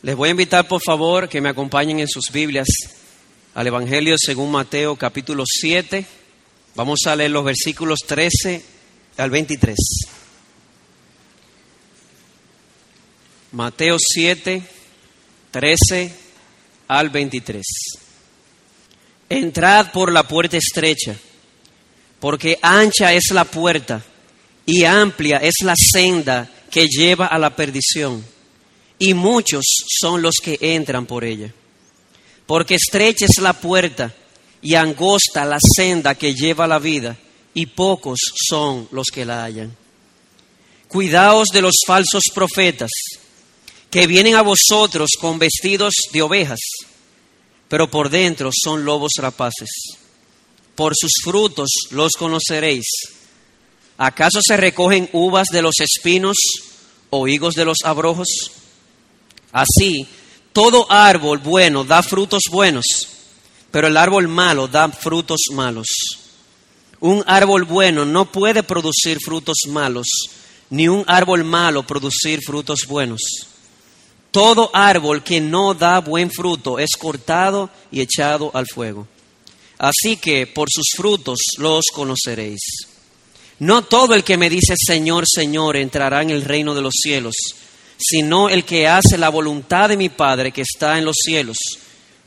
Les voy a invitar, por favor, que me acompañen en sus Biblias al Evangelio según Mateo capítulo 7. Vamos a leer los versículos 13 al 23. Mateo 7, 13 al 23. Entrad por la puerta estrecha, porque ancha es la puerta y amplia es la senda que lleva a la perdición, y muchos son los que entran por ella. Porque estrecha es la puerta y angosta la senda que lleva la vida, y pocos son los que la hallan. Cuidaos de los falsos profetas, que vienen a vosotros con vestidos de ovejas, pero por dentro son lobos rapaces. Por sus frutos los conoceréis. ¿Acaso se recogen uvas de los espinos o higos de los abrojos? Así, todo árbol bueno da frutos buenos, pero el árbol malo da frutos malos. Un árbol bueno no puede producir frutos malos, ni un árbol malo producir frutos buenos. Todo árbol que no da buen fruto es cortado y echado al fuego. Así que por sus frutos los conoceréis. No todo el que me dice Señor, Señor entrará en el reino de los cielos, sino el que hace la voluntad de mi Padre que está en los cielos.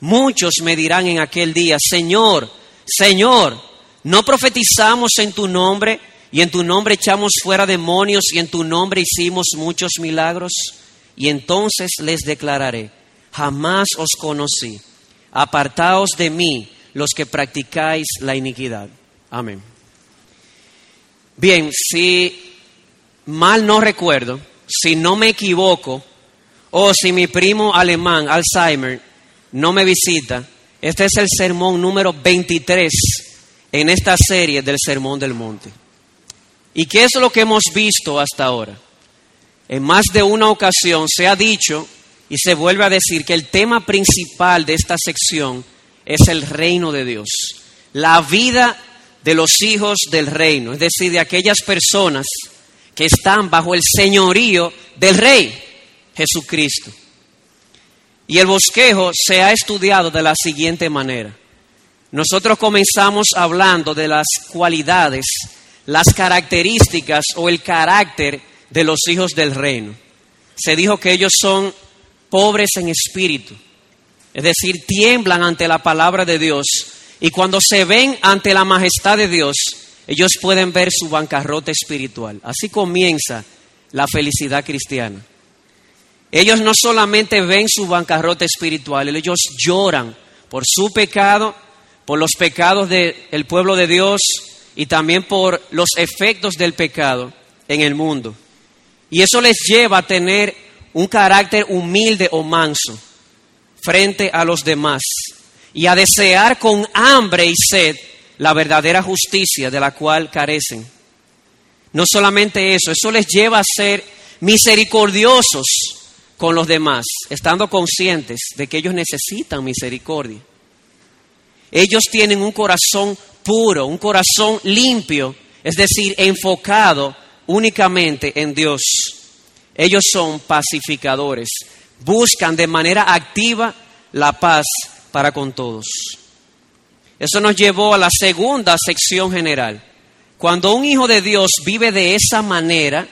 Muchos me dirán en aquel día, Señor, Señor, ¿no profetizamos en tu nombre y en tu nombre echamos fuera demonios y en tu nombre hicimos muchos milagros? Y entonces les declararé, jamás os conocí, apartaos de mí los que practicáis la iniquidad. Amén. Bien, si mal no recuerdo, si no me equivoco, o si mi primo alemán, Alzheimer, no me visita, este es el sermón número 23 en esta serie del Sermón del Monte. ¿Y qué es lo que hemos visto hasta ahora? En más de una ocasión se ha dicho y se vuelve a decir que el tema principal de esta sección es el reino de Dios, la vida de los hijos del reino, es decir, de aquellas personas que están bajo el señorío del rey Jesucristo. Y el bosquejo se ha estudiado de la siguiente manera. Nosotros comenzamos hablando de las cualidades, las características o el carácter de los hijos del reino. Se dijo que ellos son pobres en espíritu, es decir, tiemblan ante la palabra de Dios y cuando se ven ante la majestad de Dios, ellos pueden ver su bancarrota espiritual. Así comienza la felicidad cristiana. Ellos no solamente ven su bancarrota espiritual, ellos lloran por su pecado, por los pecados del pueblo de Dios y también por los efectos del pecado en el mundo. Y eso les lleva a tener un carácter humilde o manso frente a los demás y a desear con hambre y sed la verdadera justicia de la cual carecen. No solamente eso, eso les lleva a ser misericordiosos con los demás, estando conscientes de que ellos necesitan misericordia. Ellos tienen un corazón puro, un corazón limpio, es decir, enfocado únicamente en Dios. Ellos son pacificadores, buscan de manera activa la paz para con todos. Eso nos llevó a la segunda sección general. Cuando un hijo de Dios vive de esa manera,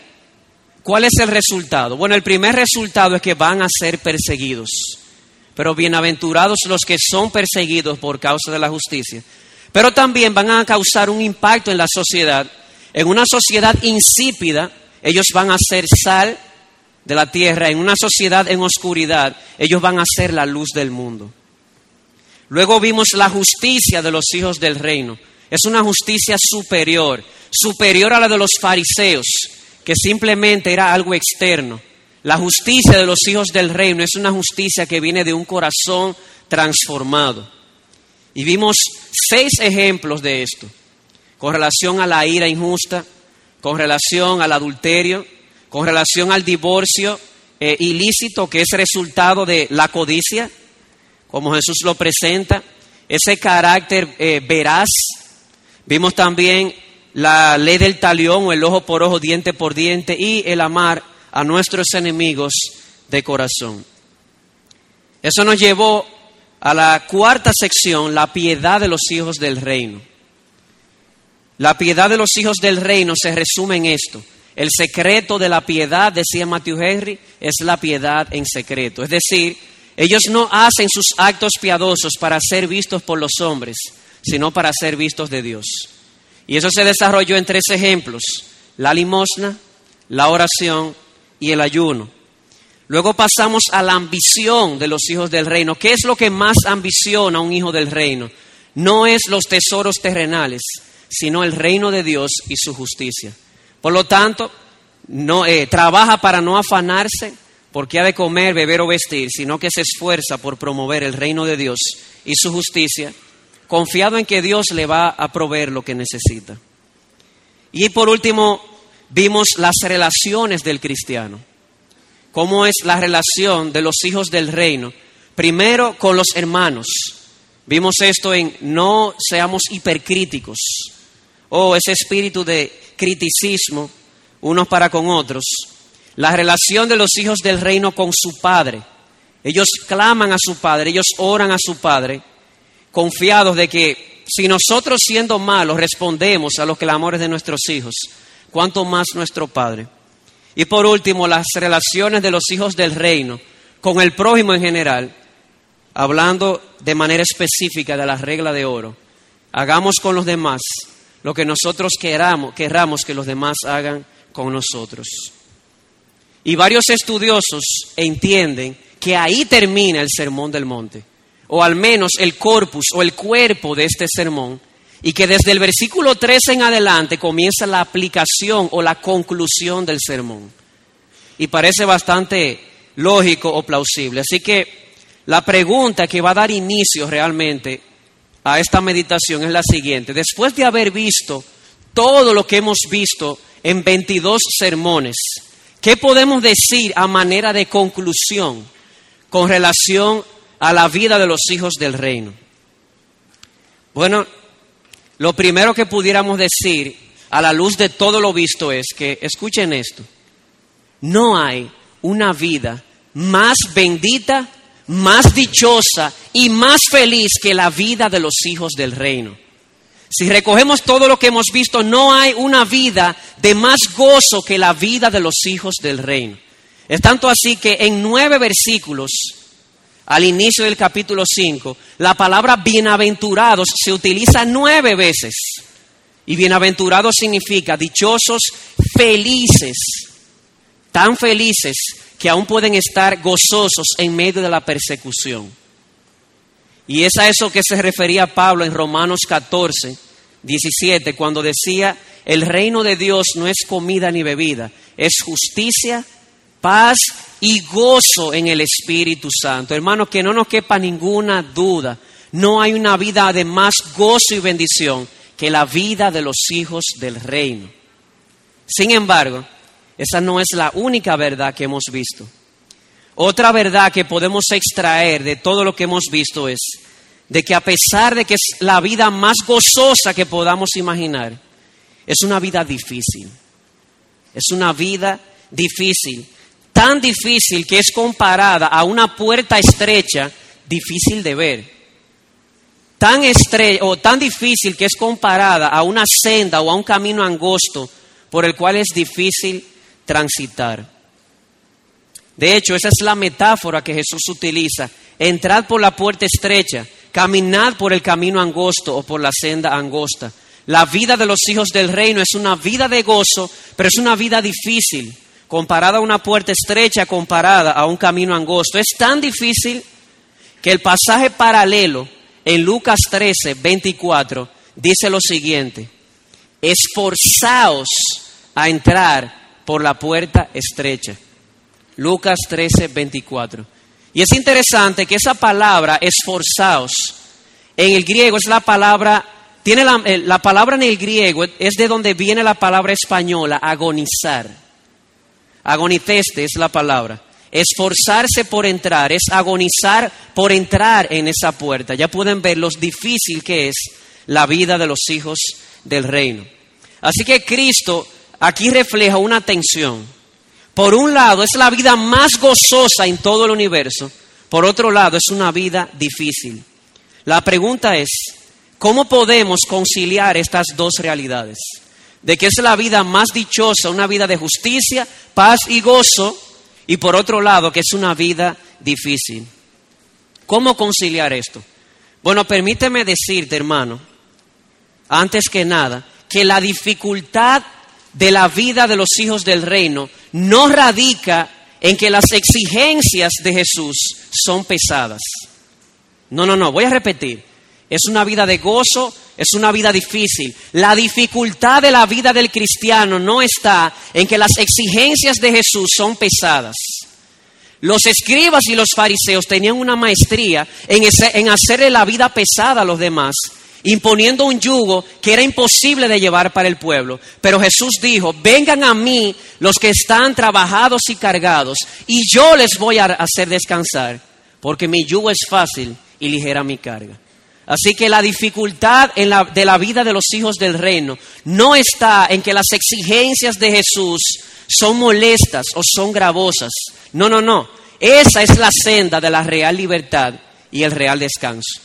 ¿cuál es el resultado? Bueno, el primer resultado es que van a ser perseguidos. Pero bienaventurados los que son perseguidos por causa de la justicia. Pero también van a causar un impacto en la sociedad. En una sociedad insípida, ellos van a ser sal de la tierra. En una sociedad en oscuridad, ellos van a ser la luz del mundo. Luego vimos la justicia de los hijos del reino. Es una justicia superior, superior a la de los fariseos, que simplemente era algo externo. La justicia de los hijos del reino es una justicia que viene de un corazón transformado. Y vimos seis ejemplos de esto, con relación a la ira injusta, con relación al adulterio, con relación al divorcio eh, ilícito que es resultado de la codicia, como Jesús lo presenta, ese carácter eh, veraz. Vimos también la ley del talión o el ojo por ojo, diente por diente y el amar a nuestros enemigos de corazón. Eso nos llevó a la cuarta sección, la piedad de los hijos del reino. La piedad de los hijos del reino se resume en esto. El secreto de la piedad, decía Matthew Henry, es la piedad en secreto. Es decir, ellos no hacen sus actos piadosos para ser vistos por los hombres, sino para ser vistos de Dios. Y eso se desarrolló en tres ejemplos, la limosna, la oración y el ayuno. Luego pasamos a la ambición de los hijos del reino. ¿Qué es lo que más ambiciona un hijo del reino? No es los tesoros terrenales, sino el reino de Dios y su justicia. Por lo tanto, no, eh, trabaja para no afanarse porque ha de comer, beber o vestir, sino que se esfuerza por promover el reino de Dios y su justicia, confiado en que Dios le va a proveer lo que necesita. Y por último, vimos las relaciones del cristiano. ¿Cómo es la relación de los hijos del reino? Primero con los hermanos. Vimos esto en no seamos hipercríticos o ese espíritu de criticismo unos para con otros. La relación de los hijos del reino con su padre. Ellos claman a su padre, ellos oran a su padre, confiados de que si nosotros siendo malos respondemos a los clamores de nuestros hijos, cuánto más nuestro Padre. Y por último, las relaciones de los hijos del reino con el prójimo en general, hablando de manera específica de la regla de oro. Hagamos con los demás lo que nosotros queramos, querramos que los demás hagan con nosotros. Y varios estudiosos entienden que ahí termina el sermón del monte, o al menos el corpus o el cuerpo de este sermón, y que desde el versículo 13 en adelante comienza la aplicación o la conclusión del sermón. Y parece bastante lógico o plausible. Así que la pregunta que va a dar inicio realmente a esta meditación es la siguiente. Después de haber visto todo lo que hemos visto en 22 sermones, ¿qué podemos decir a manera de conclusión con relación a la vida de los hijos del reino? Bueno, lo primero que pudiéramos decir a la luz de todo lo visto es que, escuchen esto, no hay una vida más bendita, más dichosa y más feliz que la vida de los hijos del reino. Si recogemos todo lo que hemos visto, no hay una vida de más gozo que la vida de los hijos del reino. Es tanto así que en nueve versículos al inicio del capítulo 5, la palabra bienaventurados se utiliza nueve veces. Y bienaventurados significa dichosos, felices, tan felices que aún pueden estar gozosos en medio de la persecución. Y es a eso que se refería Pablo en Romanos 14, 17, cuando decía, el reino de Dios no es comida ni bebida, es justicia, paz y gozo en el Espíritu Santo. Hermanos, que no nos quepa ninguna duda, no hay una vida de más gozo y bendición que la vida de los hijos del reino. Sin embargo, esa no es la única verdad que hemos visto. Otra verdad que podemos extraer de todo lo que hemos visto es de que a pesar de que es la vida más gozosa que podamos imaginar, es una vida difícil. Es una vida difícil tan difícil que es comparada a una puerta estrecha, difícil de ver. Tan estrecha o tan difícil que es comparada a una senda o a un camino angosto por el cual es difícil transitar. De hecho, esa es la metáfora que Jesús utiliza. Entrad por la puerta estrecha, caminad por el camino angosto o por la senda angosta. La vida de los hijos del reino es una vida de gozo, pero es una vida difícil comparada a una puerta estrecha, comparada a un camino angosto. Es tan difícil que el pasaje paralelo en Lucas 13, 24 dice lo siguiente, esforzaos a entrar por la puerta estrecha. Lucas 13, 24. Y es interesante que esa palabra, esforzaos, en el griego es la palabra, tiene la, eh, la palabra en el griego es de donde viene la palabra española, agonizar. Agoniteste es la palabra. Esforzarse por entrar, es agonizar por entrar en esa puerta. Ya pueden ver lo difícil que es la vida de los hijos del reino. Así que Cristo aquí refleja una tensión. Por un lado, es la vida más gozosa en todo el universo. Por otro lado, es una vida difícil. La pregunta es, ¿cómo podemos conciliar estas dos realidades? De que es la vida más dichosa, una vida de justicia, paz y gozo, y por otro lado, que es una vida difícil. ¿Cómo conciliar esto? Bueno, permíteme decirte, hermano, antes que nada, que la dificultad de la vida de los hijos del reino no radica en que las exigencias de Jesús son pesadas. No, no, no, voy a repetir. Es una vida de gozo, es una vida difícil. La dificultad de la vida del cristiano no está en que las exigencias de Jesús son pesadas. Los escribas y los fariseos tenían una maestría en, hacerle la vida pesada a los demás imponiendo un yugo que era imposible de llevar para el pueblo. Pero Jesús dijo, vengan a mí los que están trabajados y cargados, y yo les voy a hacer descansar, porque mi yugo es fácil y ligera mi carga. Así que la dificultad de la vida de los hijos del reino no está en que las exigencias de Jesús son molestas o son gravosas. No, no, no. Esa es la senda de la real libertad y el real descanso.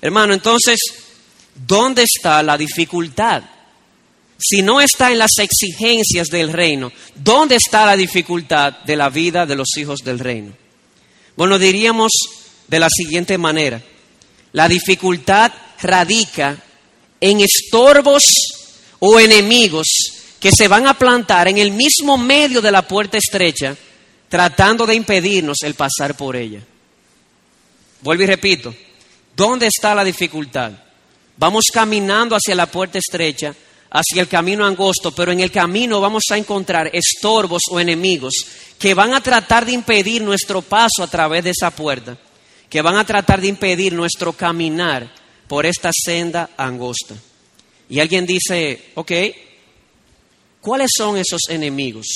Hermano, entonces ¿Dónde está la dificultad? Si no está en las exigencias del reino, ¿dónde está la dificultad de la vida de los hijos del reino? Bueno, diríamos de la siguiente manera. La dificultad radica en estorbos o enemigos que se van a plantar en el mismo medio de la puerta estrecha, tratando de impedirnos el pasar por ella. Vuelvo y repito, ¿dónde está la dificultad? Vamos caminando hacia la puerta estrecha, hacia el camino angosto, pero en el camino vamos a encontrar estorbos o enemigos que van a tratar de impedir nuestro paso a través de esa puerta, que van a tratar de impedir nuestro caminar por esta senda angosta. Y alguien dice, ok, ¿cuáles son esos enemigos?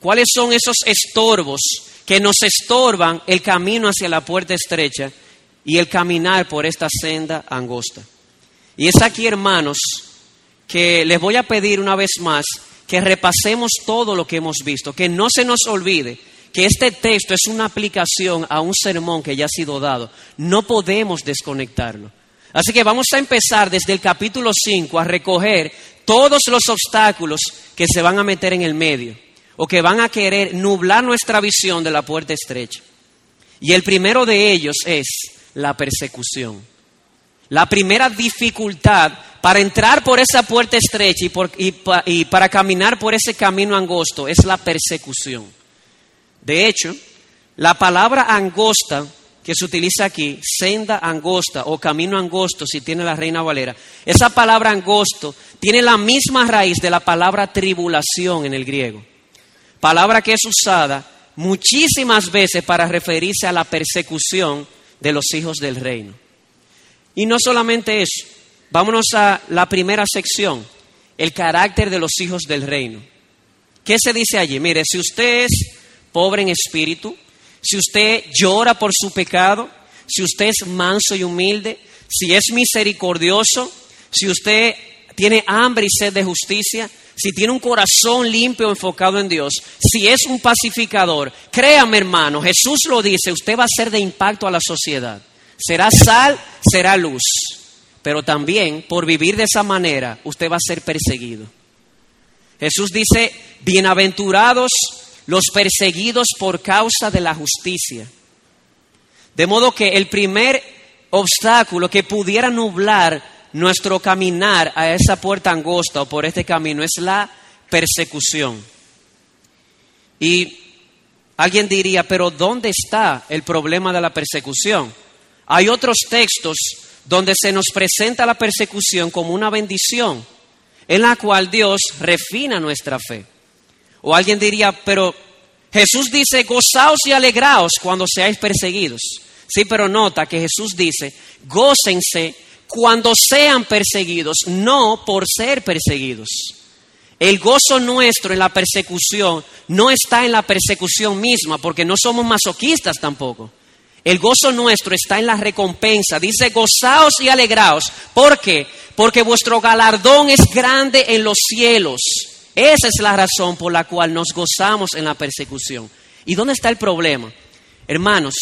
¿Cuáles son esos estorbos que nos estorban el camino hacia la puerta estrecha y el caminar por esta senda angosta? Y es aquí, hermanos, que les voy a pedir una vez más que repasemos todo lo que hemos visto, que no se nos olvide que este texto es una aplicación a un sermón que ya ha sido dado. No podemos desconectarlo. Así que vamos a empezar desde el capítulo 5 a recoger todos los obstáculos que se van a meter en el medio o que van a querer nublar nuestra visión de la puerta estrecha. Y el primero de ellos es la persecución. La primera dificultad para entrar por esa puerta estrecha y, para caminar por ese camino angosto es la persecución. De hecho, la palabra angosta que se utiliza aquí, senda angosta o camino angosto, si tiene la Reina Valera, esa palabra angosto tiene la misma raíz de la palabra tribulación en el griego. Palabra que es usada muchísimas veces para referirse a la persecución de los hijos del reino. Y no solamente eso, vámonos a la primera sección, el carácter de los hijos del reino. ¿Qué se dice allí? Mire, si usted es pobre en espíritu, si usted llora por su pecado, si usted es manso y humilde, si es misericordioso, si usted tiene hambre y sed de justicia, si tiene un corazón limpio enfocado en Dios, si es un pacificador, créame hermano, Jesús lo dice, usted va a ser de impacto a la sociedad. Será sal, será luz. Pero también por vivir de esa manera usted va a ser perseguido. Jesús dice, bienaventurados los perseguidos por causa de la justicia. De modo que el primer obstáculo que pudiera nublar nuestro caminar a esa puerta angosta o por este camino es la persecución. Y alguien diría, pero ¿dónde está el problema de la persecución? Hay otros textos donde se nos presenta la persecución como una bendición, en la cual Dios refina nuestra fe. O alguien diría, pero Jesús dice, gozaos y alegraos cuando seáis perseguidos. Sí, pero nota que Jesús dice, gócense cuando sean perseguidos, no por ser perseguidos. El gozo nuestro en la persecución no está en la persecución misma, porque no somos masoquistas tampoco. El gozo nuestro está en la recompensa. Dice, gozaos y alegraos. ¿Por qué? Porque vuestro galardón es grande en los cielos. Esa es la razón por la cual nos gozamos en la persecución. ¿Y dónde está el problema? Hermanos,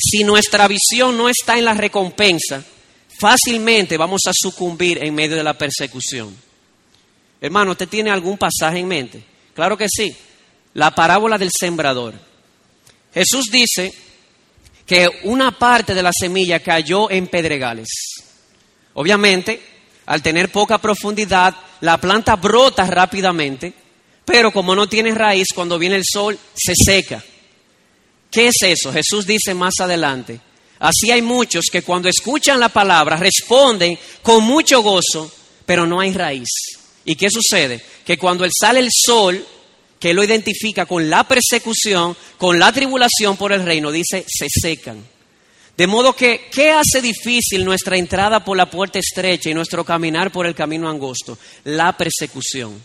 Si nuestra visión no está en la recompensa, fácilmente vamos a sucumbir en medio de la persecución. Hermano, ¿usted tiene algún pasaje en mente? Claro que sí. La parábola del sembrador. Jesús dice que una parte de la semilla cayó en pedregales. Obviamente, al tener poca profundidad, la planta brota rápidamente, pero como no tiene raíz, cuando viene el sol, se seca. ¿Qué es eso? Jesús dice más adelante. Así hay muchos que cuando escuchan la palabra responden con mucho gozo, pero no hay raíz. ¿Y qué sucede? Que cuando sale el sol, que lo identifica con la persecución, con la tribulación por el reino, dice, se secan. De modo que, ¿qué hace difícil nuestra entrada por la puerta estrecha y nuestro caminar por el camino angosto? La persecución.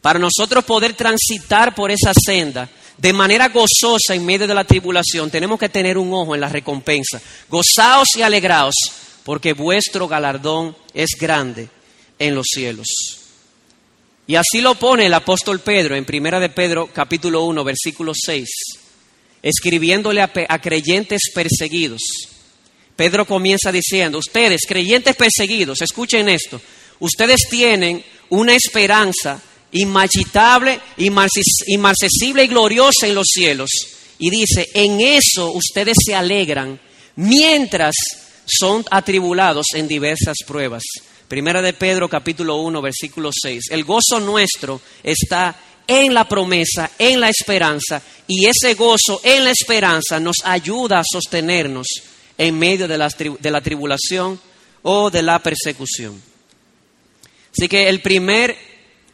Para nosotros poder transitar por esa senda de manera gozosa en medio de la tribulación, tenemos que tener un ojo en la recompensa. Gozaos y alegraos, porque vuestro galardón es grande en los cielos. Y así lo pone el apóstol Pedro en Primera de Pedro capítulo 1 versículo 6, escribiéndole a, a creyentes perseguidos. Pedro comienza diciendo, ustedes, creyentes perseguidos, escuchen esto, ustedes tienen una esperanza inmachitable, inmarcesible y gloriosa en los cielos. Y dice, en eso ustedes se alegran mientras son atribulados en diversas pruebas. Primera de Pedro capítulo 1 versículo 6. El gozo nuestro está en la promesa, en la esperanza, y ese gozo en la esperanza nos ayuda a sostenernos en medio de la, de la tribulación o de la persecución. Así que el primer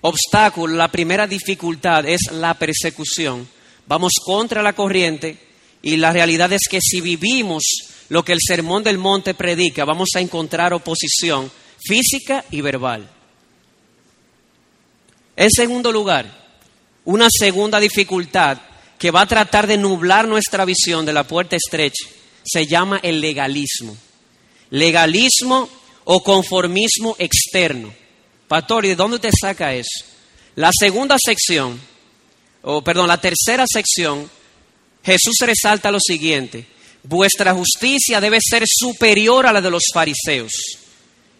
obstáculo, la primera dificultad es la persecución. Vamos contra la corriente y la realidad es que si vivimos lo que el Sermón del Monte predica, vamos a encontrar oposición física y verbal. En segundo lugar, una segunda dificultad que va a tratar de nublar nuestra visión de la puerta estrecha se llama el legalismo. Legalismo o conformismo externo. Pastor, ¿y de dónde te saca eso? La segunda sección, o perdón, la tercera sección, Jesús resalta lo siguiente, vuestra justicia debe ser superior a la de los fariseos.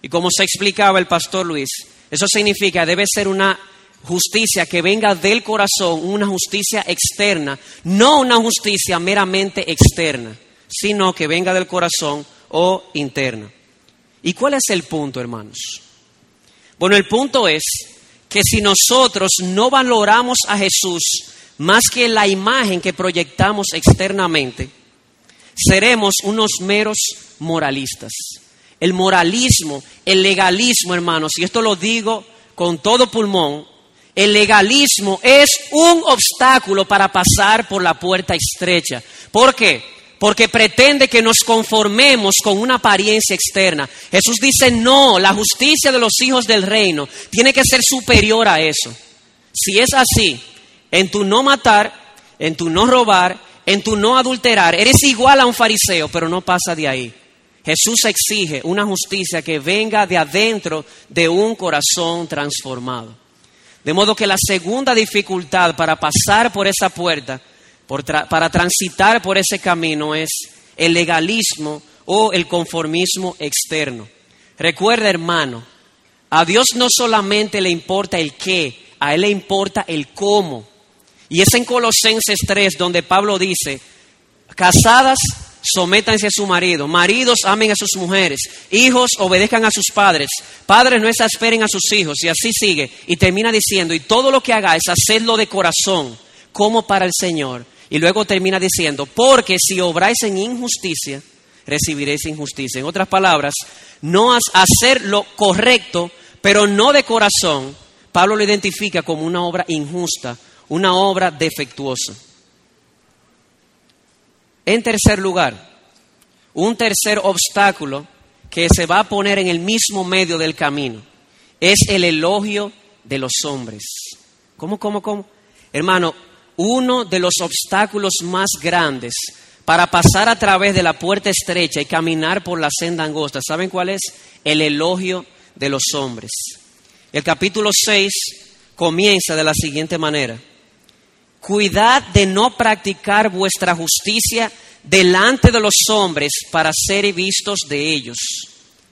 Y como se explicaba el pastor Luis, eso significa debe ser una justicia que venga del corazón, una justicia externa, no una justicia meramente externa, sino que venga del corazón o interna. ¿Y cuál es el punto, hermanos? Bueno, el punto es que si nosotros no valoramos a Jesús más que la imagen que proyectamos externamente, seremos unos meros moralistas el moralismo, el legalismo, hermanos, y esto lo digo con todo pulmón, el legalismo es un obstáculo para pasar por la puerta estrecha. ¿Por qué? Porque pretende que nos conformemos con una apariencia externa. Jesús dice, no, la justicia de los hijos del reino tiene que ser superior a eso. Si es así, en tu no matar, en tu no robar, en tu no adulterar, eres igual a un fariseo, pero no pasa de ahí. Jesús exige una justicia que venga de adentro de un corazón transformado. De modo que la segunda dificultad para pasar por esa puerta, para transitar por ese camino, es el legalismo o el conformismo externo. Recuerda, hermano, a Dios no solamente le importa el qué, a Él le importa el cómo. Y es en Colosenses 3 donde Pablo dice, casadas, sométanse a su marido, maridos amen a sus mujeres, hijos obedezcan a sus padres, padres no exasperen a sus hijos, y así sigue. Y termina diciendo, y todo lo que hagáis, hacedlo de corazón, como para el Señor. Y luego termina diciendo, porque si obráis en injusticia, recibiréis injusticia. En otras palabras, no hacer lo correcto, pero no de corazón, Pablo lo identifica como una obra injusta, una obra defectuosa. En tercer lugar, un tercer obstáculo que se va a poner en el mismo medio del camino es el elogio de los hombres. ¿Cómo, cómo, cómo? Hermano, uno de los obstáculos más grandes para pasar a través de la puerta estrecha y caminar por la senda angosta, ¿saben cuál es? El elogio de los hombres. El capítulo 6 comienza de la siguiente manera. Cuidad de no practicar vuestra justicia delante de los hombres para ser vistos de ellos.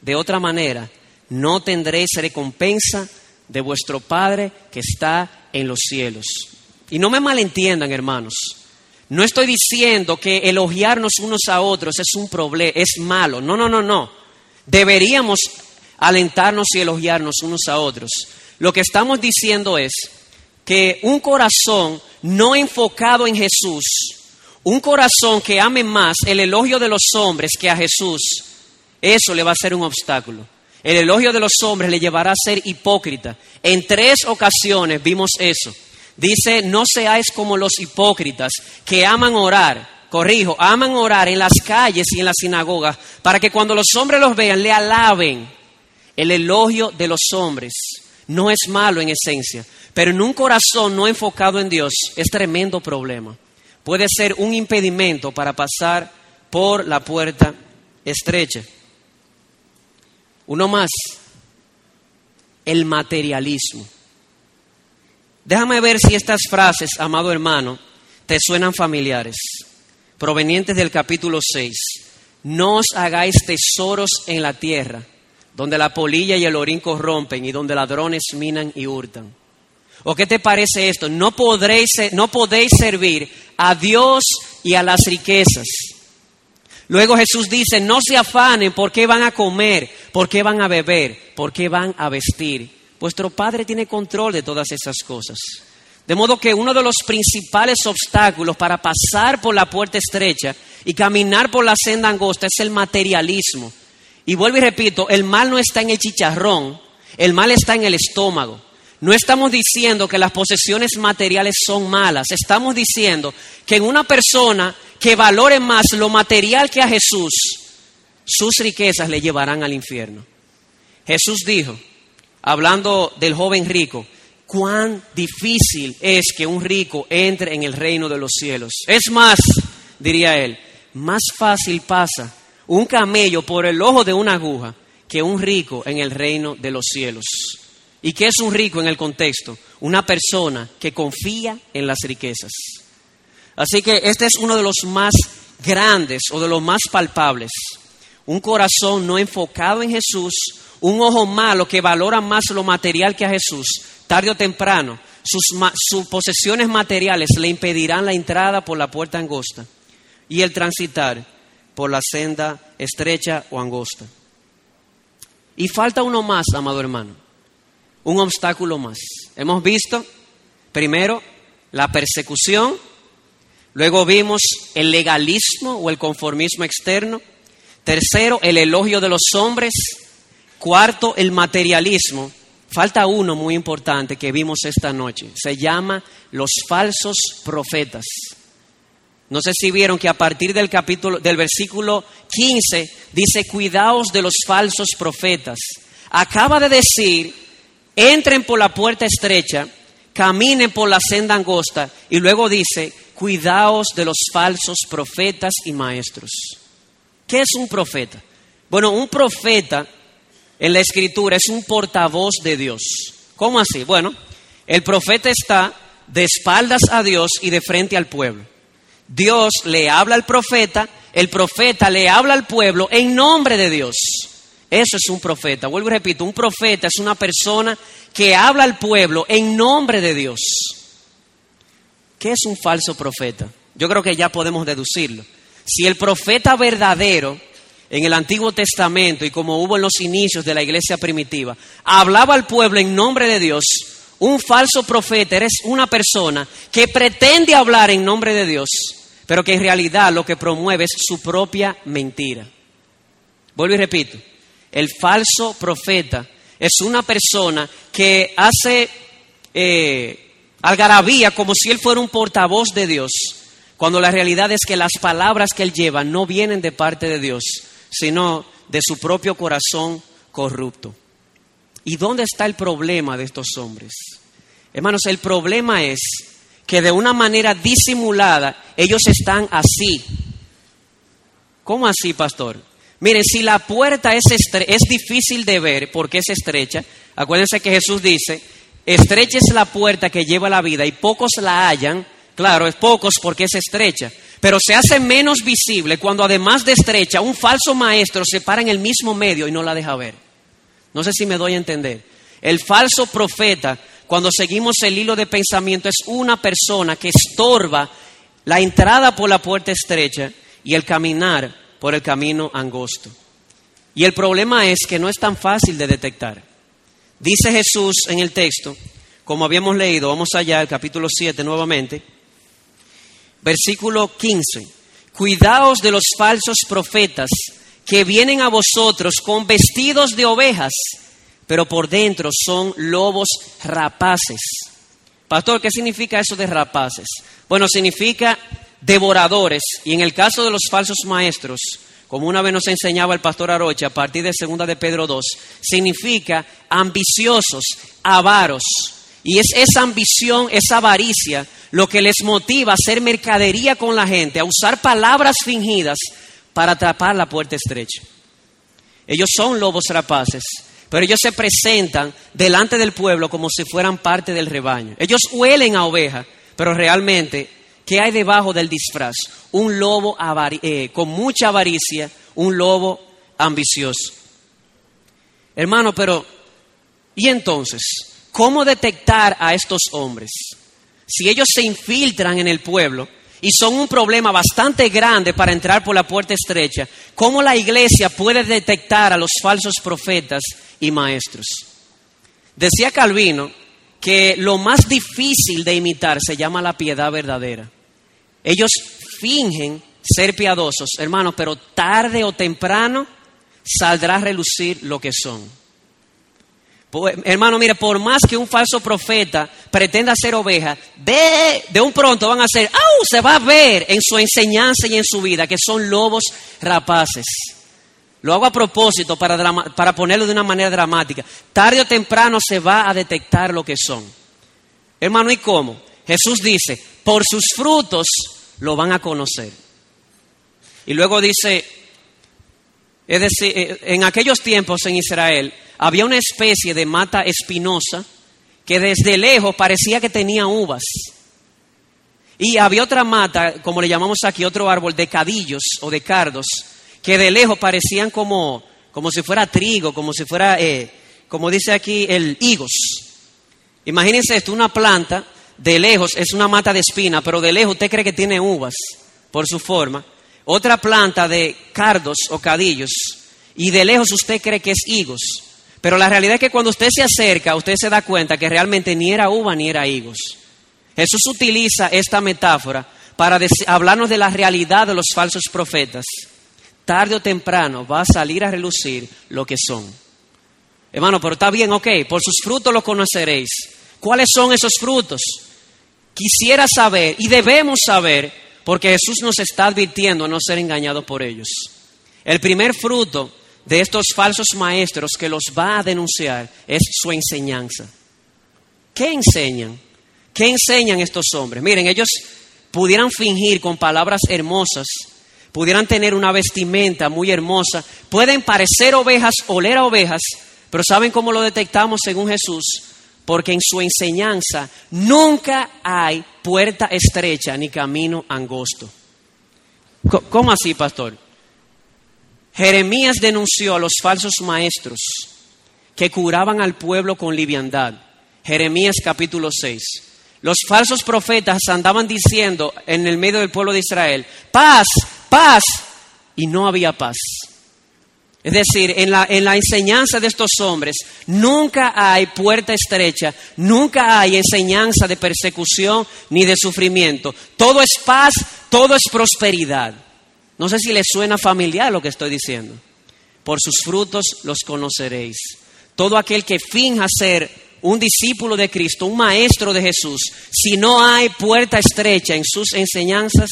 De otra manera, no tendréis recompensa de vuestro Padre que está en los cielos. Y no me malentiendan, hermanos. No estoy diciendo que elogiarnos unos a otros es un problema, es malo. No, no, no, no. Deberíamos alentarnos y elogiarnos unos a otros. Lo que estamos diciendo es que un corazón no enfocado en Jesús, un corazón que ame más el elogio de los hombres que a Jesús, eso le va a ser un obstáculo. El elogio de los hombres le llevará a ser hipócrita. En tres ocasiones vimos eso. Dice, no seáis como los hipócritas que aman orar, corrijo, aman orar en las calles y en las sinagogas para que cuando los hombres los vean le alaben. El elogio de los hombres no es malo en esencia, pero en un corazón no enfocado en Dios es tremendo problema. Puede ser un impedimento para pasar por la puerta estrecha. Uno más, el materialismo. Déjame ver si estas frases, amado hermano, te suenan familiares, provenientes del capítulo 6. No os hagáis tesoros en la tierra, donde la polilla y el orín corrompen y donde ladrones minan y hurtan. ¿O qué te parece esto? No, podréis, podéis servir a Dios y a las riquezas. Luego Jesús dice, no se afanen por qué van a comer, por qué van a beber, por qué van a vestir. Vuestro Padre tiene control de todas esas cosas. De modo que uno de los principales obstáculos para pasar por la puerta estrecha y caminar por la senda angosta es el materialismo. Y vuelvo y repito, el mal no está en el chicharrón, el mal está en el estómago. No estamos diciendo que las posesiones materiales son malas, estamos diciendo que en una persona que valore más lo material que a Jesús, sus riquezas le llevarán al infierno. Jesús dijo, hablando del joven rico, cuán difícil es que un rico entre en el reino de los cielos. Es más, diría él, más fácil pasa un camello por el ojo de una aguja que un rico en el reino de los cielos. ¿Y qué es un rico en el contexto? Una persona que confía en las riquezas. Así que este es uno de los más grandes o de los más palpables. Un corazón no enfocado en Jesús, un ojo malo que valora más lo material que a Jesús, tarde o temprano, sus, sus, posesiones materiales le impedirán la entrada por la puerta angosta y el transitar por la senda estrecha o angosta. Y falta uno más, amado hermano, un obstáculo más. Hemos visto, primero, la persecución, luego vimos el legalismo o el conformismo externo, tercero, el elogio de los hombres, Cuarto, el materialismo. Falta uno muy importante que vimos esta noche. Se llama los falsos profetas. No sé si vieron que a partir del capítulo del versículo 15 dice, "Cuidaos de los falsos profetas." Acaba de decir, "Entren por la puerta estrecha, caminen por la senda angosta." Y luego dice, "Cuidaos de los falsos profetas y maestros." ¿Qué es un profeta? Bueno, un profeta en la escritura es un portavoz de Dios. ¿Cómo así? Bueno, el profeta está de espaldas a Dios y de frente al pueblo. Dios le habla al profeta, el profeta le habla al pueblo en nombre de Dios. Eso es un profeta. Vuelvo y repito, un profeta es una persona que habla al pueblo en nombre de Dios. ¿Qué es un falso profeta? Yo creo que ya podemos deducirlo. Si el profeta verdadero en el Antiguo Testamento y como hubo en los inicios de la iglesia primitiva, hablaba al pueblo en nombre de Dios, un falso profeta eres una persona que pretende hablar en nombre de Dios, pero que en realidad lo que promueve es su propia mentira. Vuelvo y repito, el falso profeta es una persona que hace eh, algarabía como si él fuera un portavoz de Dios, cuando la realidad es que las palabras que él lleva no vienen de parte de Dios, sino de su propio corazón corrupto. ¿Y dónde está el problema de estos hombres? Hermanos, el problema es que de una manera disimulada ellos están así. ¿Cómo así, pastor? Miren, si la puerta es, es difícil de ver porque es estrecha, acuérdense que Jesús dice, estrecha es la puerta que lleva la vida y pocos la hallan, claro, es pocos porque es estrecha, Pero se hace menos visible cuando además de estrecha, un falso maestro se para en el mismo medio y no la deja ver. No sé si me doy a entender. El falso profeta, cuando seguimos el hilo de pensamiento, es una persona que estorba la entrada por la puerta estrecha y el caminar por el camino angosto. Y el problema es que no es tan fácil de detectar. Dice Jesús en el texto, como habíamos leído, vamos allá al capítulo 7 nuevamente, versículo 15, cuidaos de los falsos profetas que vienen a vosotros con vestidos de ovejas, pero por dentro son lobos rapaces. Pastor, ¿qué significa eso de rapaces? Bueno, significa devoradores, y en el caso de los falsos maestros, como una vez nos enseñaba el pastor Arocha a partir de segunda de Pedro 2, significa ambiciosos, avaros. Y es esa ambición, esa avaricia, lo que les motiva a hacer mercadería con la gente, a usar palabras fingidas para atrapar la puerta estrecha. Ellos son lobos rapaces, pero ellos se presentan delante del pueblo como si fueran parte del rebaño. Ellos huelen a oveja, pero realmente, ¿qué hay debajo del disfraz? Un lobo eh, con mucha avaricia, un lobo ambicioso. Hermano, pero, ¿y entonces? ¿Cómo detectar a estos hombres? Si ellos se infiltran en el pueblo y son un problema bastante grande para entrar por la puerta estrecha, ¿cómo la iglesia puede detectar a los falsos profetas y maestros? Decía Calvino que lo más difícil de imitar se llama la piedad verdadera. Ellos fingen ser piadosos, hermano, pero tarde o temprano saldrá a relucir lo que son. Hermano, mire, por más que un falso profeta pretenda ser oveja, de, de un pronto van a ser, ¡au! Se va a ver en su enseñanza y en su vida que son lobos rapaces. Lo hago a propósito para, para ponerlo de una manera dramática. Tarde o temprano se va a detectar lo que son. Hermano, ¿y cómo? Jesús dice, por sus frutos lo van a conocer. Y luego dice, es decir, eh, en aquellos tiempos en Israel, había una especie de mata espinosa que desde lejos parecía que tenía uvas. Y había otra mata, como le llamamos aquí, otro árbol de cadillos o de cardos, que de lejos parecían como, como si fuera trigo, como si fuera, eh, como dice aquí, el higos. Imagínense esto, una planta de lejos es una mata de espina, pero de lejos usted cree que tiene uvas por su forma. Otra planta de cardos o cadillos, y de lejos usted cree que es higos. Pero la realidad es que cuando usted se acerca, usted se da cuenta que realmente ni era uva ni era higos. Jesús utiliza esta metáfora para hablarnos de la realidad de los falsos profetas. Tarde o temprano va a salir a relucir lo que son. Hermano, pero está bien, ok, por sus frutos los conoceréis. ¿Cuáles son esos frutos? Quisiera saber y debemos saber, porque Jesús nos está advirtiendo a no ser engañados por ellos. El primer fruto de estos falsos maestros que los va a denunciar es su enseñanza. ¿Qué enseñan? ¿Qué enseñan estos hombres? Miren, ellos pudieran fingir con palabras hermosas, pudieran tener una vestimenta muy hermosa, pueden parecer ovejas, oler a ovejas, pero ¿saben cómo lo detectamos según Jesús? Porque en su enseñanza nunca hay puerta estrecha ni camino angosto. ¿Cómo así, pastor? Jeremías denunció a los falsos maestros que curaban al pueblo con liviandad. Jeremías capítulo 6. Los falsos profetas andaban diciendo en el medio del pueblo de Israel, paz, paz, y no había paz. Es decir, en la, en la, enseñanza de estos hombres nunca hay puerta estrecha, nunca hay enseñanza de persecución ni de sufrimiento. Todo es paz, todo es prosperidad. No sé si les suena familiar lo que estoy diciendo. Por sus frutos los conoceréis. Todo aquel que finja ser un discípulo de Cristo, un maestro de Jesús, si no hay puerta estrecha en sus enseñanzas,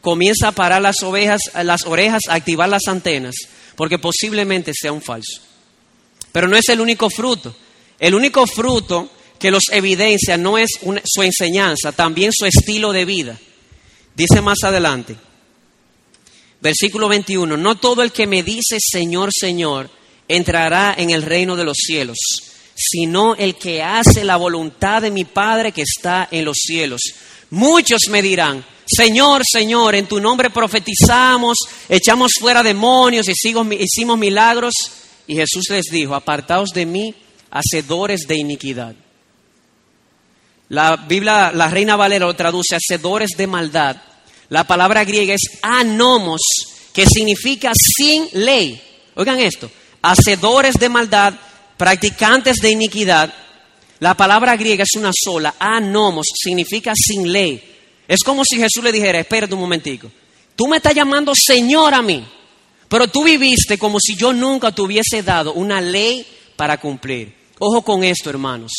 comienza a parar las ovejas, las orejas, a activar las antenas, porque posiblemente sea un falso. Pero no es el único fruto. El único fruto que los evidencia no es su enseñanza, también su estilo de vida. Dice más adelante, Versículo 21, no todo el que me dice Señor, Señor, entrará en el reino de los cielos, sino el que hace la voluntad de mi Padre que está en los cielos. Muchos me dirán, Señor, Señor, en tu nombre profetizamos, echamos fuera demonios, hicimos milagros. Y Jesús les dijo, apartaos de mí, hacedores de iniquidad. La Biblia, la Reina Valera lo traduce, hacedores de maldad. La palabra griega es anomos, que significa sin ley. Oigan esto, hacedores de maldad, practicantes de iniquidad. La palabra griega es una sola, anomos, significa sin ley. Es como si Jesús le dijera, espérate un momentico, tú me estás llamando Señor a mí, pero tú viviste como si yo nunca te hubiese dado una ley para cumplir. Ojo con esto, hermanos.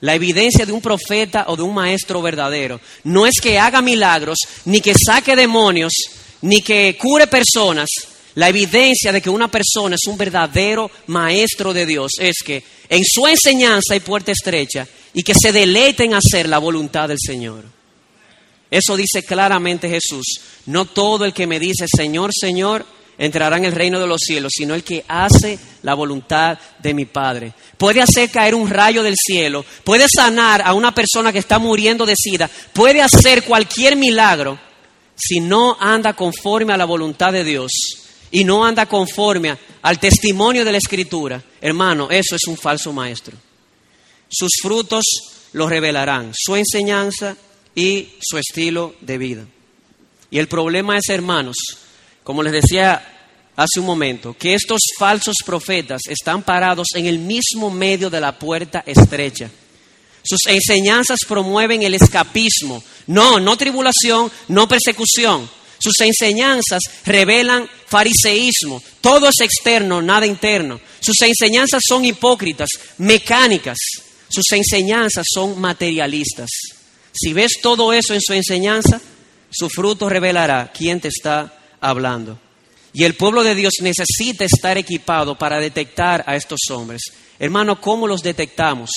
La evidencia de un profeta o de un maestro verdadero no es que haga milagros, ni que saque demonios, ni que cure personas. La evidencia de que una persona es un verdadero maestro de Dios es que en su enseñanza hay puerta estrecha y que se deleite en hacer la voluntad del Señor. Eso dice claramente Jesús. No todo el que me dice Señor, Señor, entrará en el reino de los cielos, sino el que hace la voluntad de mi Padre. Puede hacer caer un rayo del cielo, puede sanar a una persona que está muriendo de sida, puede hacer cualquier milagro si no anda conforme a la voluntad de Dios y no anda conforme al testimonio de la Escritura. Hermano, eso es un falso maestro. Sus frutos lo revelarán, su enseñanza y su estilo de vida. Y el problema es, hermanos, como les decía hace un momento, que estos falsos profetas están parados en el mismo medio de la puerta estrecha. Sus enseñanzas promueven el escapismo. No, no tribulación, no persecución. Sus enseñanzas revelan fariseísmo. Todo es externo, nada interno. Sus enseñanzas son hipócritas, mecánicas. Sus enseñanzas son materialistas. Si ves todo eso en su enseñanza, su fruto revelará quién te está hablando. Y el pueblo de Dios necesita estar equipado para detectar a estos hombres. Hermano, ¿cómo los detectamos?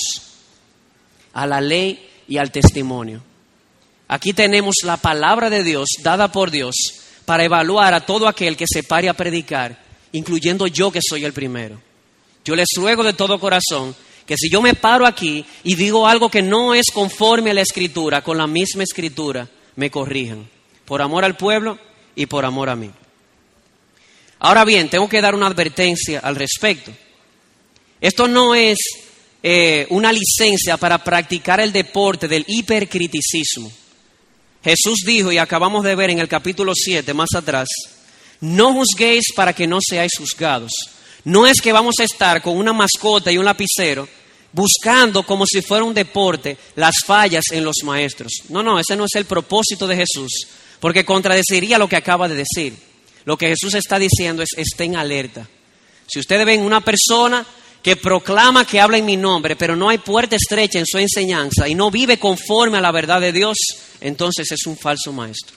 A la ley y al testimonio. Aquí tenemos la palabra de Dios dada por Dios para evaluar a todo aquel que se pare a predicar, incluyendo yo que soy el primero. Yo les ruego de todo corazón que si yo me paro aquí y digo algo que no es conforme a la escritura, con la misma escritura, me corrijan. Por amor al pueblo y por amor a mí. Ahora bien, tengo que dar una advertencia al respecto. Esto no es eh, una licencia para practicar el deporte del hipercriticismo. Jesús dijo, y acabamos de ver en el capítulo 7 más atrás, no juzguéis para que no seáis juzgados. No es que vamos a estar con una mascota y un lapicero buscando como si fuera un deporte las fallas en los maestros. No, no, ese no es el propósito de Jesús porque contradeciría lo que acaba de decir. Lo que Jesús está diciendo es estén alerta. Si ustedes ven una persona que proclama que habla en mi nombre, pero no hay puerta estrecha en su enseñanza y no vive conforme a la verdad de Dios, entonces es un falso maestro.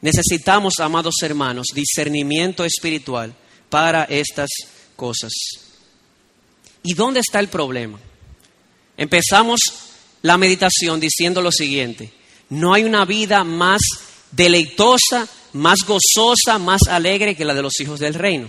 Necesitamos, amados hermanos, discernimiento espiritual para estas cosas. ¿Y dónde está el problema? Empezamos la meditación diciendo lo siguiente, no hay una vida más deleitosa, más gozosa, más alegre que la de los hijos del reino.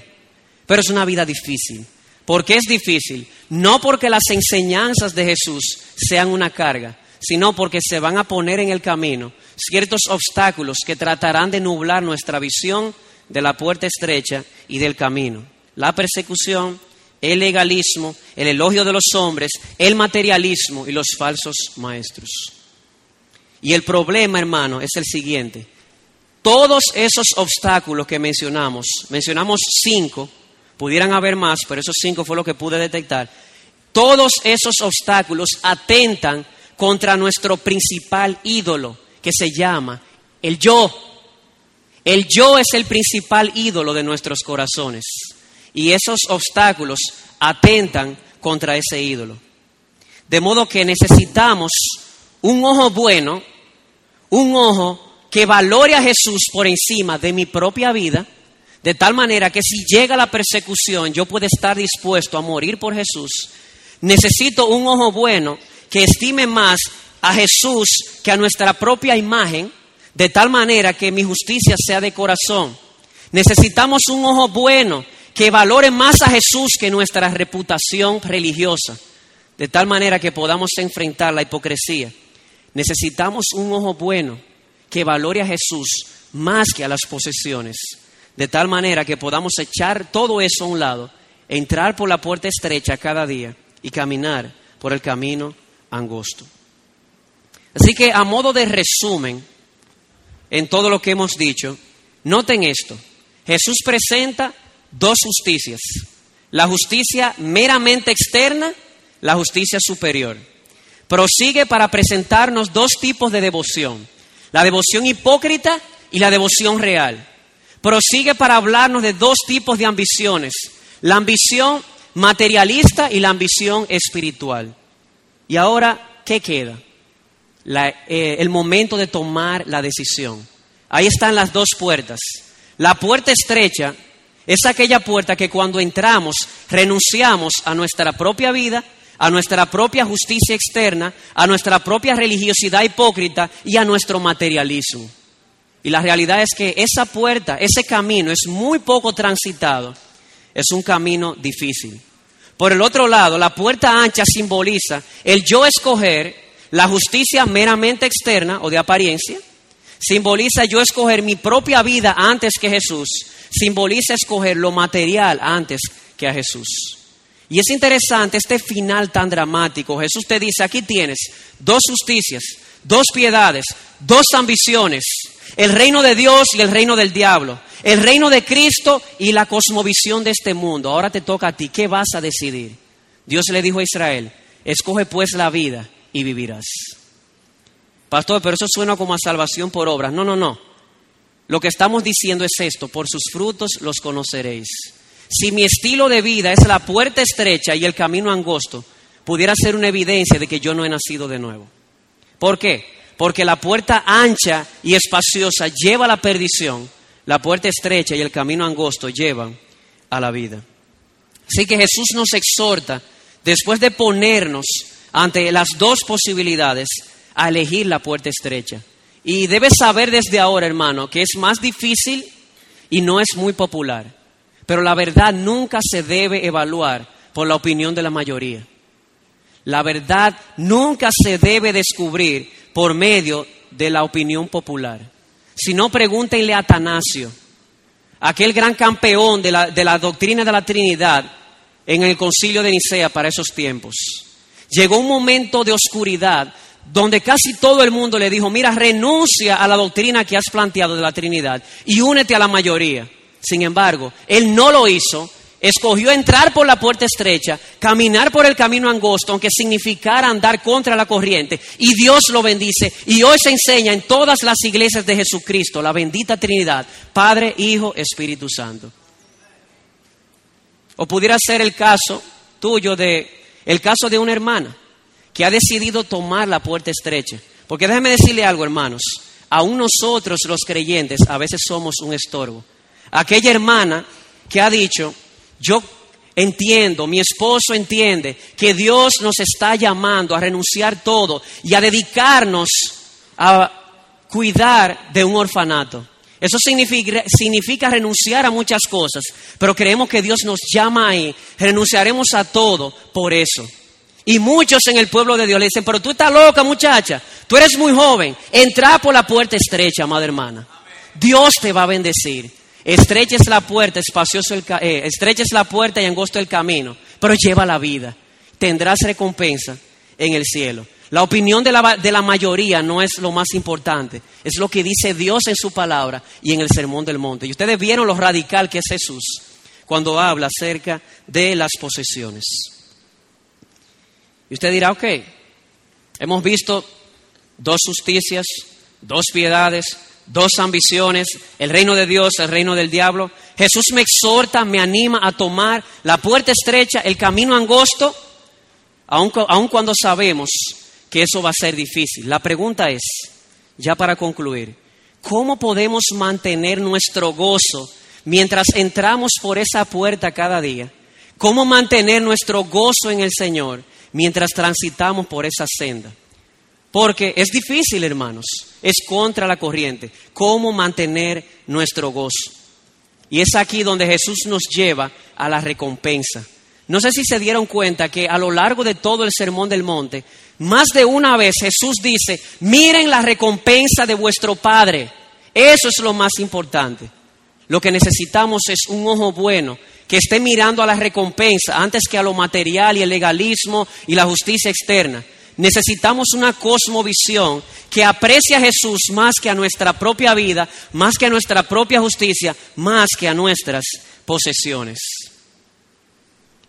Pero es una vida difícil. ¿Por qué es difícil? No porque las enseñanzas de Jesús sean una carga, sino porque se van a poner en el camino ciertos obstáculos que tratarán de nublar nuestra visión de la puerta estrecha y del camino. La persecución, el legalismo, el elogio de los hombres, el materialismo y los falsos maestros. Y el problema, hermano, es el siguiente. Todos esos obstáculos que mencionamos, mencionamos cinco, pudieran haber más, pero esos cinco fue lo que pude detectar. Todos esos obstáculos atentan contra nuestro principal ídolo, que se llama el yo. El yo es el principal ídolo de nuestros corazones. Y esos obstáculos atentan contra ese ídolo. De modo que necesitamos un ojo bueno, un ojo que valore a Jesús por encima de mi propia vida, de tal manera que si llega la persecución yo pueda estar dispuesto a morir por Jesús. Necesito un ojo bueno que estime más a Jesús que a nuestra propia imagen, de tal manera que mi justicia sea de corazón. Necesitamos un ojo bueno que valore más a Jesús que nuestra reputación religiosa, de tal manera que podamos enfrentar la hipocresía. Necesitamos un ojo bueno que valore a Jesús más que a las posesiones, de tal manera que podamos echar todo eso a un lado, entrar por la puerta estrecha cada día y caminar por el camino angosto. Así que a modo de resumen, en todo lo que hemos dicho, noten esto. Jesús presenta dos justicias. La justicia meramente externa, la justicia superior. Prosigue para presentarnos dos tipos de devoción. La devoción hipócrita y la devoción real. Prosigue para hablarnos de dos tipos de ambiciones. La ambición materialista y la ambición espiritual. Y ahora, ¿qué queda? Eh, el momento de tomar la decisión. Ahí están las dos puertas. La puerta estrecha es aquella puerta que cuando entramos renunciamos a nuestra propia vida, a nuestra propia justicia externa, a nuestra propia religiosidad hipócrita y a nuestro materialismo. Y la realidad es que esa puerta, ese camino es muy poco transitado, es un camino difícil. Por el otro lado, la puerta ancha simboliza el yo escoger la justicia meramente externa o de apariencia simboliza yo escoger mi propia vida antes que Jesús, simboliza escoger lo material antes que a Jesús. Y es interesante este final tan dramático. Jesús te dice, aquí tienes dos justicias, dos piedades, dos ambiciones, el reino de Dios y el reino del diablo, el reino de Cristo y la cosmovisión de este mundo. Ahora te toca a ti, ¿qué vas a decidir? Dios le dijo a Israel, escoge pues la vida y vivirás. Pastor, pero eso suena como a salvación por obras. No, no, no. Lo que estamos diciendo es esto, por sus frutos los conoceréis. Si mi estilo de vida es la puerta estrecha y el camino angosto, pudiera ser una evidencia de que yo no he nacido de nuevo. ¿Por qué? Porque la puerta ancha y espaciosa lleva a la perdición, la puerta estrecha y el camino angosto llevan a la vida. Así que Jesús nos exhorta, después de ponernos ante las dos posibilidades a elegir la puerta estrecha. Y debes saber desde ahora, hermano, que es más difícil y no es muy popular. Pero la verdad nunca se debe evaluar por la opinión de la mayoría. La verdad nunca se debe descubrir por medio de la opinión popular. Si no, pregúntenle a Atanasio, aquel gran campeón de la, de la doctrina de la Trinidad en el concilio de Nicea para esos tiempos. Llegó un momento de oscuridad donde casi todo el mundo le dijo, mira, renuncia a la doctrina que has planteado de la Trinidad y únete a la mayoría. Sin embargo, él no lo hizo, escogió entrar por la puerta estrecha, caminar por el camino angosto, aunque significara andar contra la corriente, y Dios lo bendice. Y hoy se enseña en todas las iglesias de Jesucristo, la bendita Trinidad, Padre, Hijo, Espíritu Santo. O pudiera ser el caso tuyo de el caso de una hermana que ha decidido tomar la puerta estrecha. Porque déjeme decirle algo, hermanos. Aún nosotros los creyentes a veces somos un estorbo. Aquella hermana que ha dicho, yo entiendo, mi esposo entiende que Dios nos está llamando a renunciar todo y a dedicarnos a cuidar de un orfanato. Eso significa, renunciar a muchas cosas, pero creemos que Dios nos llama ahí. Renunciaremos a todo por eso. Y muchos en el pueblo de Dios le dicen, pero tú estás loca muchacha, tú eres muy joven, entra por la puerta estrecha, amada hermana. Dios te va a bendecir. Estrecha es la puerta, espacioso el, eh, la puerta y angosto el camino, pero lleva la vida. Tendrás recompensa en el cielo. La opinión de la, de la, mayoría no es lo más importante, es lo que dice Dios en su palabra y en el Sermón del Monte. Y ustedes vieron lo radical que es Jesús cuando habla acerca de las posesiones. Y usted dirá, ok, hemos visto dos justicias, dos piedades, dos ambiciones, el reino de Dios, el reino del diablo. Jesús me exhorta, me anima a tomar la puerta estrecha, el camino angosto, aun cuando sabemos que eso va a ser difícil. La pregunta es, ya para concluir, ¿cómo podemos mantener nuestro gozo mientras entramos por esa puerta cada día? ¿Cómo mantener nuestro gozo en el Señor mientras transitamos por esa senda? Porque es difícil, hermanos, es contra la corriente. ¿Cómo mantener nuestro gozo? Y es aquí donde Jesús nos lleva a la recompensa. No sé si se dieron cuenta que a lo largo de todo el Sermón del Monte, más de una vez Jesús dice, miren la recompensa de vuestro Padre. Eso es lo más importante. Lo que necesitamos es un ojo bueno que esté mirando a la recompensa antes que a lo material y el legalismo y la justicia externa. Necesitamos una cosmovisión que aprecie a Jesús más que a nuestra propia vida, más que a nuestra propia justicia, más que a nuestras posesiones.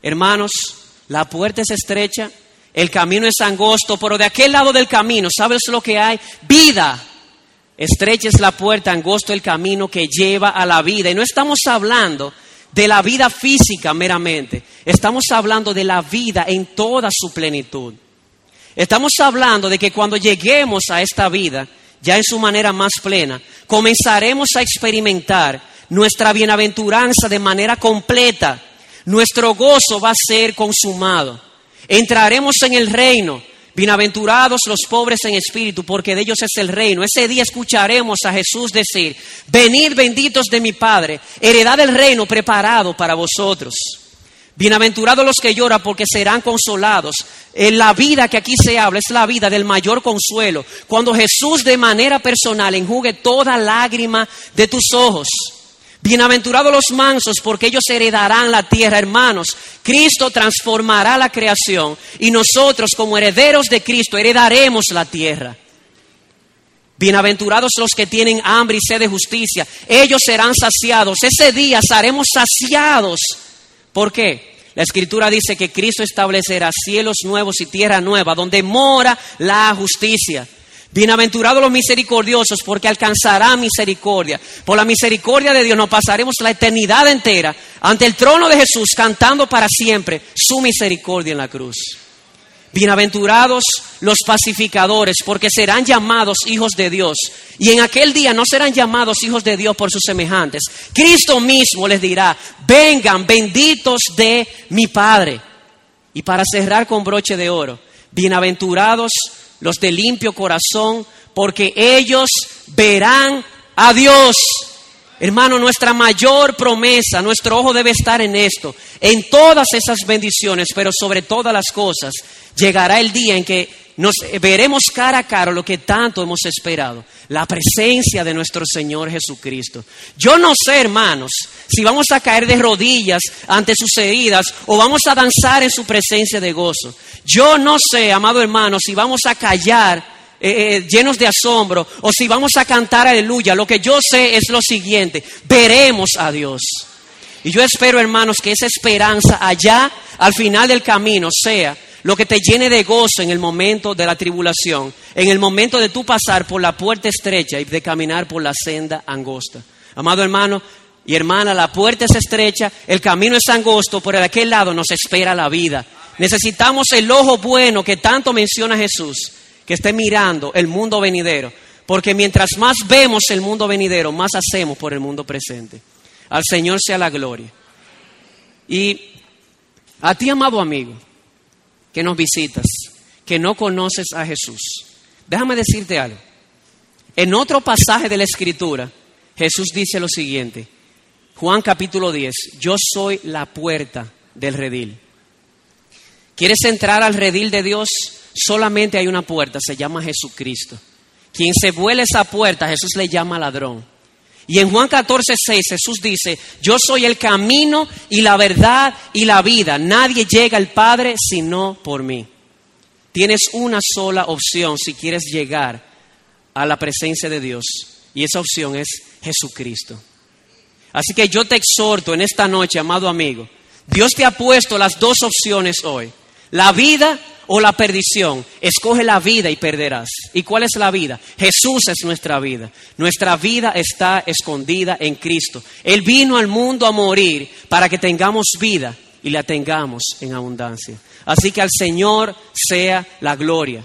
Hermanos, la puerta es estrecha, el camino es angosto, pero de aquel lado del camino, ¿sabes lo que hay? Vida. Estrecha es la puerta, angosto el camino que lleva a la vida. Y no estamos hablando de la vida física meramente, estamos hablando de la vida en toda su plenitud. Estamos hablando de que cuando lleguemos a esta vida, ya en su manera más plena, comenzaremos a experimentar nuestra bienaventuranza de manera completa. Nuestro gozo va a ser consumado. Entraremos en el reino. Bienaventurados los pobres en espíritu, porque de ellos es el reino. Ese día escucharemos a Jesús decir, venid benditos de mi Padre, heredad del reino preparado para vosotros. Bienaventurados los que lloran porque serán consolados. En la vida que aquí se habla es la vida del mayor consuelo. Cuando Jesús de manera personal enjugue toda lágrima de tus ojos. Bienaventurados los mansos porque ellos heredarán la tierra, hermanos. Cristo transformará la creación y nosotros como herederos de Cristo heredaremos la tierra. Bienaventurados los que tienen hambre y sed de justicia, ellos serán saciados. Ese día seremos saciados ¿Por qué? La escritura dice que Cristo establecerá cielos nuevos y tierra nueva, donde mora la justicia. Bienaventurados los misericordiosos, porque alcanzarán misericordia. Por la misericordia de Dios nos pasaremos la eternidad entera ante el trono de Jesús, cantando para siempre su misericordia en la cruz. Bienaventurados los pacificadores, porque serán llamados hijos de Dios. Y en aquel día no serán llamados hijos de Dios por sus semejantes. Cristo mismo les dirá, vengan benditos de mi Padre. Y para cerrar con broche de oro, bienaventurados los de limpio corazón, porque ellos verán a Dios. Hermano, nuestra mayor promesa, nuestro ojo debe estar en esto, en todas esas bendiciones, pero sobre todas las cosas, llegará el día en que nos veremos cara a cara lo que tanto hemos esperado, la presencia de nuestro Señor Jesucristo. Yo no sé, hermanos, si vamos a caer de rodillas ante sus heridas o vamos a danzar en su presencia de gozo. Yo no sé, amado hermano, si vamos a callar eh, eh, llenos de asombro o si vamos a cantar aleluya. Lo que yo sé es lo siguiente, veremos a Dios. Y yo espero, hermanos, que esa esperanza allá, al final del camino, sea lo que te llene de gozo en el momento de la tribulación, en el momento de tú pasar por la puerta estrecha y de caminar por la senda angosta. Amado hermano y hermana, la puerta es estrecha, el camino es angosto, por aquel lado nos espera la vida. Necesitamos el ojo bueno que tanto menciona Jesús que esté mirando el mundo venidero. Porque mientras más vemos el mundo venidero, más hacemos por el mundo presente. Al Señor sea la gloria. Y a ti, amado amigo, que nos visitas, que no conoces a Jesús, déjame decirte algo. En otro pasaje de la Escritura, Jesús dice lo siguiente. Juan capítulo 10, yo soy la puerta del redil. ¿Quieres entrar al redil de Dios? Solamente hay una puerta, se llama Jesucristo. Quien se vuela esa puerta, Jesús le llama ladrón. Y en Juan 14, 6 Jesús dice, yo soy el camino y la verdad y la vida. Nadie llega al Padre sino por mí. Tienes una sola opción si quieres llegar a la presencia de Dios. Y esa opción es Jesucristo. Así que yo te exhorto en esta noche, amado amigo. Dios te ha puesto las dos opciones hoy. La vida o la perdición. Escoge la vida y perderás. ¿Y cuál es la vida? Jesús es nuestra vida. Nuestra vida está escondida en Cristo. Él vino al mundo a morir para que tengamos vida y la tengamos en abundancia. Así que al Señor sea la gloria.